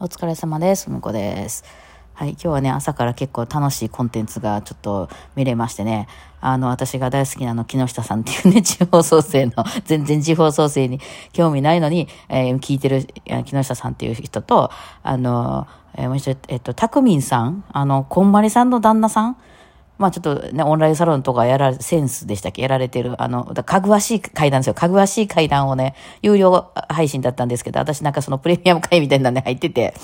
お疲れ様です。むこです。はい、今日はね、朝から結構楽しいコンテンツがちょっと見れましてね、あの、私が大好きなあの、木下さんっていうね、地方創生の、全然地方創生に興味ないのに、えー聞いてる、木下さんっていう人と、あの、えーもう一度、えっと、たくみんさん、あの、こんまりさんの旦那さん、まあちょっとね、オンラインサロンとかやられ、センスでしたっけ？やられてる、あの、だかぐわしい階段ですよ。かぐわしい階段をね、有料配信だったんですけど、私なんかそのプレミアム会みたいなのね、入ってて、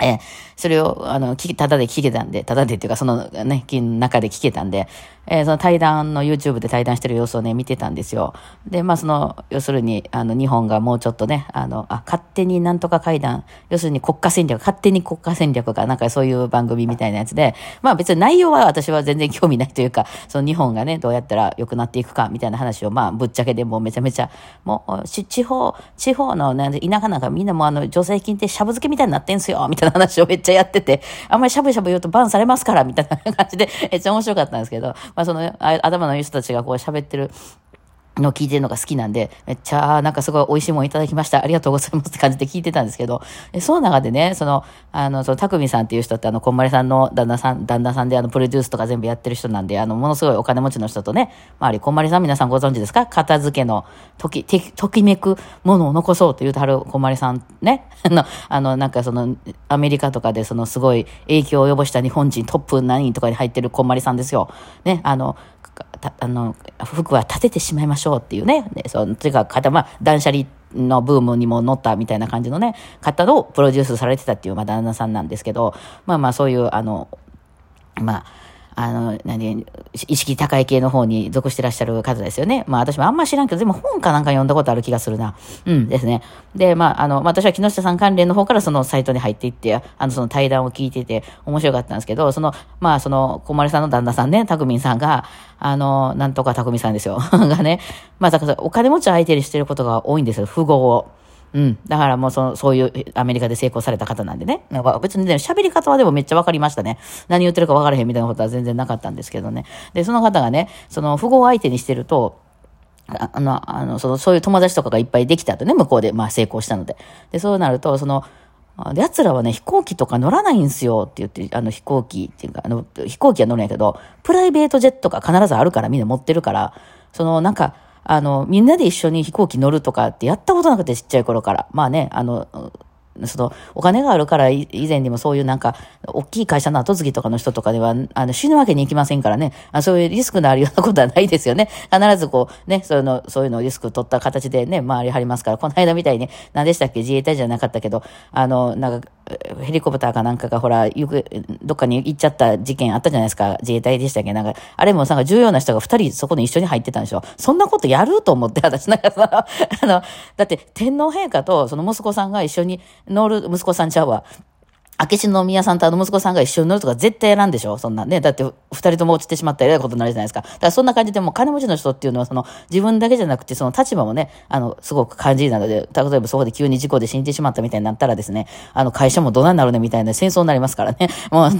えーそれを、あの、聞き、ただで聞けたんで、ただでっていうか、そのね、中で聞けたんで、えーその対談の YouTube で対談してる様子をね、見てたんですよ。で、まあ、その、要するに、あの、日本がもうちょっとね、あの、あ、勝手になんとか会談、要するに国家戦略、勝手に国家戦略か、なんかそういう番組みたいなやつで、まあ別に内容は私は全然興味ないというか、その日本がね、どうやったら良くなっていくか、みたいな話を、まあ、ぶっちゃけでもうめちゃめちゃ、もう、地方、地方のね、田舎なんかみんなもあの、助成金ってしゃぶ漬けみたいになってんすよ、みたいな話をめっちゃやってて、あんまりしゃぶしゃぶ言うとバンされますから、みたいな感じで、めっちゃ面白かったんですけど、まあその、頭のいい人たちがこう喋ってる、の聞いてるのが好きなんで、めっちゃ、なんかすごい美味しいもんいただきました。ありがとうございますって感じで聞いてたんですけど、その中でね、その、あの、その、たくみさんっていう人って、あの、こんまりさんの旦那さん、旦那さんで、あの、プロデュースとか全部やってる人なんで、あの、ものすごいお金持ちの人とね、周り、こんまりさん皆さんご存知ですか？片付けの、とき、ときめくものを残そうと言うてはるこんまりさんね、あの、あの、なんかその、アメリカとかでその、すごい影響を及ぼした日本人トップ何人とかに入ってるこんまりさんですよ。ね、あの、あの服は立ててしまいましょうっていうね、ねそのというか、方、まあ、断捨離のブームにも乗ったみたいな感じのね、方をプロデュースされてたっていう、まあ、旦那さんなんですけど、まあまあ、そういう、あの、まあ、あの、何、意識高い系の方に属してらっしゃる方ですよね。まあ私もあんま知らんけど、でも本かなんか読んだことある気がするな。うんですね。で、まああの、私は木下さん関連の方からそのサイトに入っていって、あの、その対談を聞いてて面白かったんですけど、その、まあその、小丸さんの旦那さんね、たくみんさんが、あの、なんとかたくみさんですよ。がね、まあだからお金持ち相手にしてることが多いんですよ、富豪を。うん。だからもうその、そういうアメリカで成功された方なんでね。なんか別にね、喋り方はでもめっちゃわかりましたね。何言ってるかわからへんみたいなことは全然なかったんですけどね。で、その方がね、その富豪相手にしてると、あの、あの、その、そういう友達とかがいっぱいできたとね、向こうで、まあ成功したので。で、そうなると、その、奴らはね、飛行機とか乗らないんすよって言って、あの飛行機っていうか、あの、飛行機は乗るんやけど、プライベートジェットが必ずあるからみんな持ってるから、その、なんか、あの、みんなで一緒に飛行機乗るとかってやったことなくてちっちゃい頃から。まあね、あの、その、お金があるから以前にもそういうなんか、大きい会社の後継ぎとかの人とかでは、あの、死ぬわけにいきませんからね、あそういうリスクのあるようなことはないですよね。必ずこう、ね、そういうの、そういうのをリスク取った形でね、回りはりますから、この間みたいに、何でしたっけ、自衛隊じゃなかったけど、あの、なんか、ヘリコプターかなんかがほら、行く、どっかに行っちゃった事件あったじゃないですか。自衛隊でしたっけ？なんか、あれもなんか重要な人が二人そこに一緒に入ってたんでしょ。そんなことやると思って、私なんかさ、あの、だって天皇陛下とその息子さんが一緒に乗る、息子さんちゃうわ。明智宮さんとあの息子さんが一緒に乗るとか絶対やらんでしょ？そんなね。だって二人とも落ちてしまったらえらいことになるじゃないですか。だからそんな感じでも金持ちの人っていうのはその自分だけじゃなくてその立場もね、あの、すごく感じなので、例えばそこで急に事故で死んでしまったみたいになったらですね、あの会社もどないなるねみたいな戦争になりますからね。もう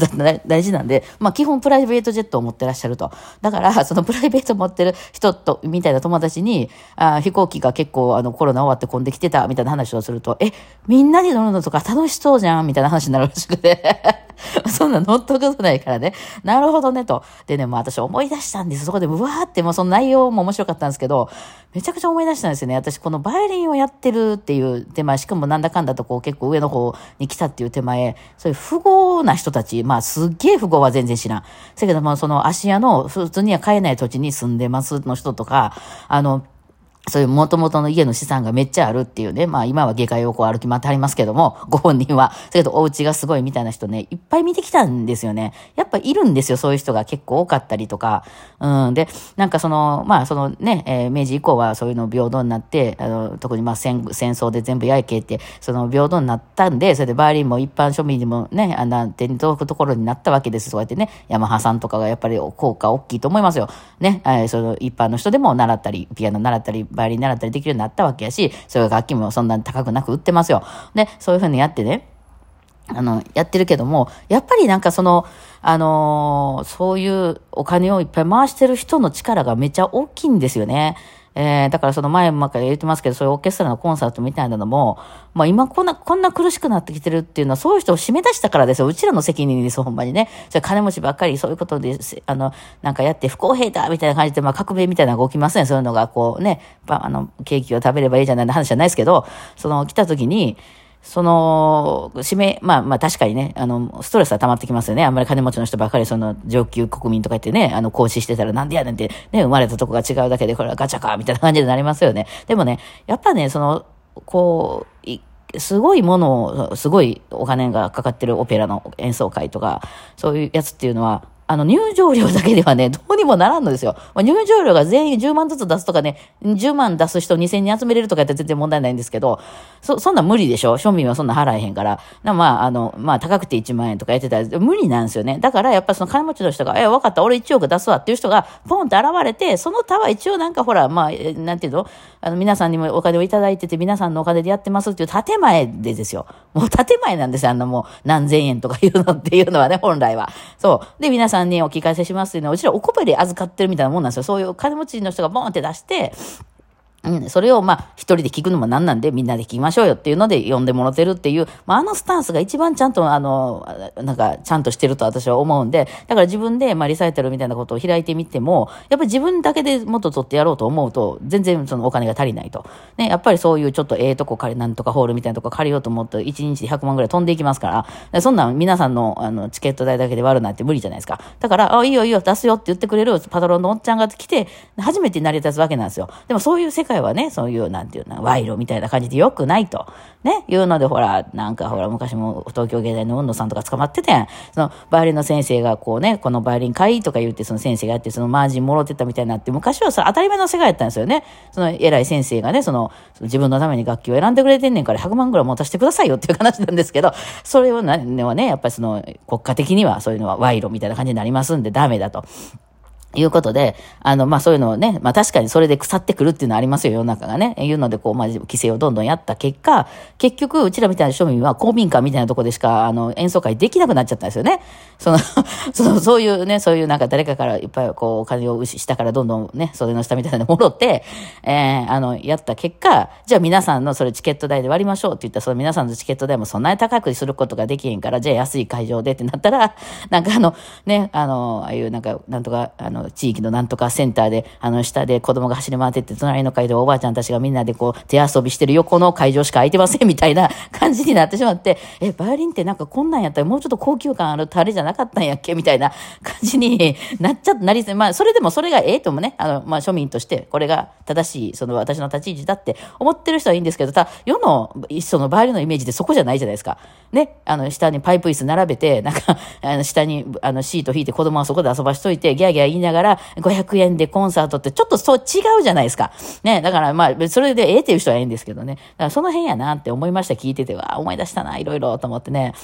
大事なんで、まあ基本プライベートジェットを持ってらっしゃると。だからそのプライベート持ってる人と、みたいな友達に、あ飛行機が結構あのコロナ終わって混んできてたみたいな話をすると、え、みんなで乗るのとか楽しそうじゃんみたいな話になるらしくて。そんな乗ったことないからね。なるほどね、と。でね、もう私思い出したんです。そこで、うわーって、もうその内容も面白かったんですけど、めちゃくちゃ思い出したんですよね。私、このバイオリンをやってるっていう手前、しかもなんだかんだとこう結構上の方に来たっていう手前、そういう富豪な人たち、まあすっげえ富豪は全然知らん。せやけども、その芦屋の普通には買えない土地に住んでますの人とか、あの、そういう元々の家の資産がめっちゃあるっていうね。まあ今は下界をこう歩き回ってありますけども、ご本人は。だけどお家がすごいみたいな人ね、いっぱい見てきたんですよね。やっぱいるんですよ。そういう人が結構多かったりとか。うん。で、なんかその、まあそのね、えー明治以降はそういうの平等になって、あの、特にまあ戦戦争で全部焼いけって、その平等になったんで、それでバイオリンも一般庶民にもね、あの、手に届くところになったわけです。そうやってね、ヤマハさんとかがやっぱり効果大きいと思いますよ。ね、えーその一般の人でも習ったり、ピアノ習ったり、バイオリン習ったりできるようになったわけやし、そういう楽器もそんなに高くなく売ってますよ。で、そういうふうにやってね、あの、やってるけども、やっぱりなんかその、あのーそういうお金をいっぱい回してる人の力がめっちゃ大きいんですよね。えー、だからその前もか言ってますけど、そういうオーケストラのコンサートみたいなのも、まあ今こんな、こんな苦しくなってきてるっていうのは、そういう人を締め出したからですよ。うちらの責任です、ほんまにね。じゃ金持ちばっかりそういうことで、あの、なんかやって不公平だみたいな感じで、まあ革命みたいなのが起きますね。そういうのがこうね、あの、ケーキを食べればいいじゃないの話じゃないですけど、その来た時に、その、指名、まあまあ確かにね、あの、ストレスは溜まってきますよね。あんまり金持ちの人ばかりその上級国民とか言ってね、あの、行使してたらなんでやねんって、ね、生まれたとこが違うだけで、これはガチャか、みたいな感じになりますよね。でもね、やっぱね、その、こう、すごいものを、すごいお金がかかってるオペラの演奏会とか、そういうやつっていうのは、あの、入場料だけではね、どうにもならんのですよ。まあ、入場料が全員10万ずつ出すとかね、10万出す人2000人集めれるとかやったら全然問題ないんですけど、そ、そんな無理でしょ庶民はそんな払えへんから。なまあ、あの、まあ、高くて1万円とかやってたら無理なんですよね。だから、やっぱその金持ちの人が、え、わかった、俺1億出すわっていう人が、ポンって現れて、その他は一応なんかほら、まあ、なんていうのあの、皆さんにもお金をいただいてて、皆さんのお金でやってますっていう建前でですよ。もう建前なんですよ。あのもう何千円とかいうのっていうのはね、本来は。そう。で、皆さんにお聞かせしますっていうのは、うちらおこぼれ預かってるみたいなもんなんですよ。そういう金持ちの人がボーンって出して、うん、それをまあ、一人で聞くのもなんなんで、みんなで聞きましょうよっていうので呼んでもらってるっていう、まあ、あのスタンスが一番ちゃんと、あの、なんか、ちゃんとしてると私は思うんで、だから自分で、まあ、リサイタルみたいなことを開いてみても、やっぱり自分だけでもっと取ってやろうと思うと、全然そのお金が足りないと。ね、やっぱりそういうちょっとええとこ借り、なんとかホールみたいなとこ借りようと思うと、1日で100万ぐらい飛んでいきますから、そんな皆さんの、あの、チケット代だけで割るなんて無理じゃないですか。だから、あ、いいよいいよ、出すよって言ってくれるパトロンのおっちゃんが来て、初めて成り立つわけなんですよ。でもそういう世界はね、そういうなんていうの、賄賂みたいな感じで良くないと。ね、いうので、ほら、なんかほら、昔も東京芸大の運動さんとか捕まってて、その、バイオリンの先生がこうね、このバイオリン買いとか言って、その先生がやって、そのマージンもろてたみたいになって、昔はさ、当たり前の世界やったんですよね。その、偉い先生がね、その、自分のために楽器を選んでくれてんねんから100万ぐらい持たせてくださいよっていう話なんですけど、それをね、ね、やっぱりその、国家的にはそういうのは賄賂みたいな感じになりますんでダメだと。いうことで、あの、まあ、そういうのをね、まあ、確かにそれで腐ってくるっていうのはありますよ、世の中がね。いうので、こう、まあ、規制をどんどんやった結果、結局、うちらみたいな庶民は公民館みたいなとこでしか、あの、演奏会できなくなっちゃったんですよね。その、その、そういうね、そういうなんか誰かからいっぱいこう、お金を下からどんどんね、袖の下みたいなの戻って、えー、あの、やった結果、じゃあ皆さんのそれチケット代で割りましょうって言ったら、その皆さんのチケット代もそんなに高くすることができへんから、じゃあ安い会場でってなったら、なんかあの、ね、あの、ああいうなんか、なんとか、あの、地域のなんとかセンターで、あの、下で子供が走り回ってって、隣の会でおばあちゃんたちがみんなでこう、手遊びしてる横の会場しか空いてませんみたいな感じになってしまって、え、バイオリンってなんかこんなんやったらもうちょっと高級感あるタレじゃなかったんやっけみたいな感じに なっちゃ、なり、まあ、それでもそれがええともね、あの、まあ、庶民として、これが正しい、その私の立ち位置だって思ってる人はいいんですけど、ただ、世の、そのバイオリンのイメージでそこじゃないじゃないですか。ね、あの、下にパイプ椅子並べて、なんか、あの、下に、あの、シート引いて子供はそこで遊ばしといて、ギャーギャー言いながら、500円でコンサートってちょっとそう違うじゃないですか。ね、だからまあ、それでええっていう人はええんですけどね。だからその辺やなって思いました、聞いてては。思い出したな、いろいろと思ってね。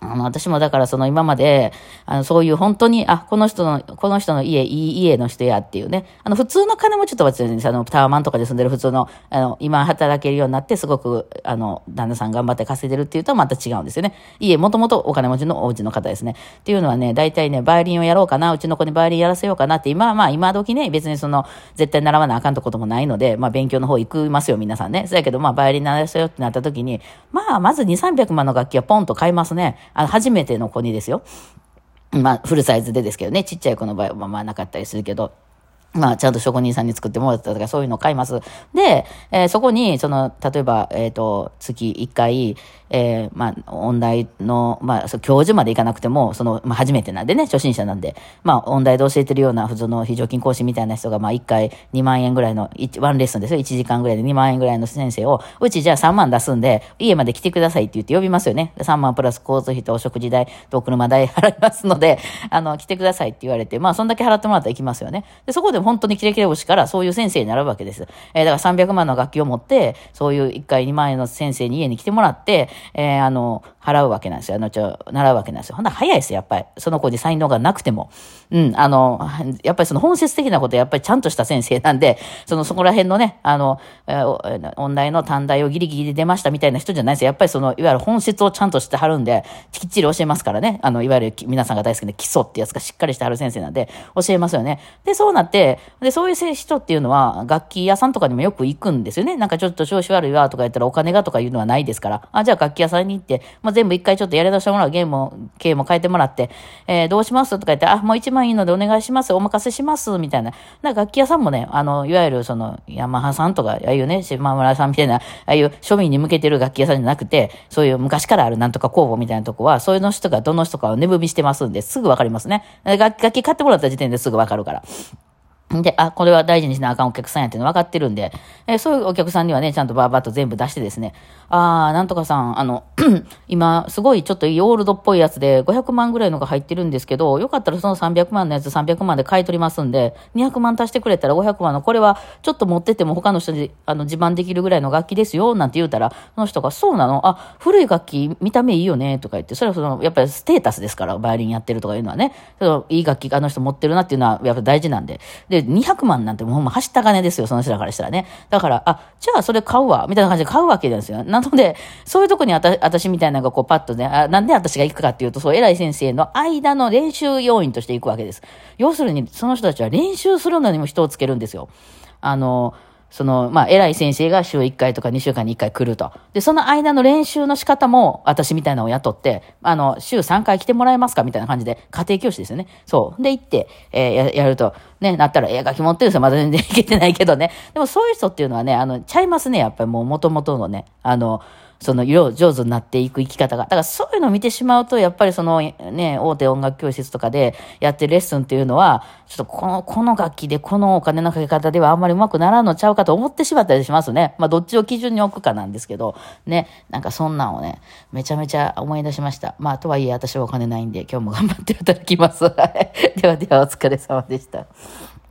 あの、私もだからその今まで、あの、そういう本当に、あ、この人の、この人の家、いい家の人やっていうね、あの、普通の金持ちとは全然、あの、タワマンとかで住んでる普通の、あの、今働けるようになって、すごく、あの、旦那さん頑張って稼いでるっていうとまた違うんですよね。家、もともとお金持ちのお家の方ですね。っていうのはね、大体ね、バイオリンをやろうかな、うちの子にバイオリンやらせようかなって、今はまあ、今時ね、別にその、絶対習わなあかんとこともないので、まあ、勉強の方行きますよ、皆さんね。そやけど、まあ、バイオリン習わせようってなった時に、まあ、まず2、300万の楽器はポンと買いますね。あの、初めての子にですよ。まあ、フルサイズでですけどね、ちっちゃい子の場合はまあなかったりするけど、まあ、ちゃんと職人さんに作ってもらったとか、そういうのを買います。で、えー、そこに、その、例えば、えっ、ー、と、月1回、えー、まあ、音大の、まあ、教授まで行かなくても、その、まあ、初めてなんでね、初心者なんで、まあ、音大で教えてるような普通の非常勤講師みたいな人が、まあ、1回2万円ぐらいの、ワンレッスンですよ。1時間ぐらいで2万円ぐらいの先生を、うちじゃあ3万出すんで、家まで来てくださいって言って呼びますよね。3万プラス交通費とお食事代と車代払いますので、あの、来てくださいって言われて、まあ、そんだけ払ってもらったら行きますよね。で、そこで本当にキレキレ星からそういう先生になるわけです。えー、だから300万の楽器を持って、そういう1回2万円の先生に家に来てもらって、えー、あの、払うわけなんですよ。あの、ちょ、習うわけなんですよ。ほんなら早いですよ、やっぱり。その子に才能がなくても。うん、あの、やっぱりその本質的なことやっぱりちゃんとした先生なんで、その、そこら辺のね、あの、えー、音大の短大をギリギリで出ましたみたいな人じゃないですよ。やっぱりその、いわゆる本質をちゃんとしてはるんで、きっちり教えますからね。あの、いわゆる皆さんが大好きな基礎ってやつがしっかりしてはる先生なんで、教えますよね。で、そうなって、て、で、そういう人っていうのは、楽器屋さんとかにもよく行くんですよね。なんかちょっと調子悪いわとか言ったらお金がとかいうのはないですから。あ、じゃあ楽器屋さんに行って、まあ、全部一回ちょっとやり出してもらうゲームを、経営も変えてもらって、えー、どうしますとか言って、あ、もう一番いいのでお願いします。お任せします。みたいな。な楽器屋さんもね、あの、いわゆるその、ヤマハさんとか、ああいうね、島村さんみたいな、ああいう庶民に向けてる楽器屋さんじゃなくて、そういう昔からあるなんとか工房みたいなとこは、そういうの人がどの人かを値踏みしてますんで、すぐわかりますね。楽器買ってもらった時点ですぐわかるから。で、あ、これは大事にしなあかんお客さんやっていうの分かってるんで、え、そういうお客さんにはね、ちゃんとバーバーと全部出してですね、あー、なんとかさん、あの、今、すごいちょっといいオールドっぽいやつで500万ぐらいのが入ってるんですけど、よかったらその300万のやつ300万で買い取りますんで、200万足してくれたら500万の、これはちょっと持ってても他の人にあの自慢できるぐらいの楽器ですよ、なんて言うたら、その人が、そうなの？あ、古い楽器見た目いいよね、とか言って、それはその、やっぱりステータスですから、バイオリンやってるとかいうのはね、そのいい楽器あの人持ってるなっていうのはやっぱ大事なんで。で、で200万なんてもうほんま走った金ですよ、その人らからしたらね。だから、あ、じゃあそれ買うわ、みたいな感じで買うわけなんですよ。なので、そういうとこにあた私みたいなのがこうパッとね、あなんで私が行くかっていうと、そう偉い先生の間の練習要員として行くわけです。要するに、その人たちは練習するのにも人をつけるんですよ。あの、その、まあ、偉い先生が週1回とか2週間に1回来ると。で、その間の練習の仕方も、私みたいなのを雇って、あの、週3回来てもらえますかみたいな感じで、家庭教師ですよね。そう。で、行って、えー、やると、ね、なったら、ええ、楽器持ってるんですよ。まだ全然いけてないけどね。でも、そういう人っていうのはね、あの、ちゃいますね。やっぱりもう、元々のね、あの、その色上手になっていく生き方が。だからそういうのを見てしまうと、やっぱりそのね、大手音楽教室とかでやってるレッスンっていうのは、ちょっとこの、この楽器でこのお金のかけ方ではあんまりうまくならんのちゃうかと思ってしまったりしますね。まあどっちを基準に置くかなんですけど、ね、なんかそんなんをね、めちゃめちゃ思い出しました。まあとはいえ私はお金ないんで今日も頑張っていただきます。ではではお疲れ様でした。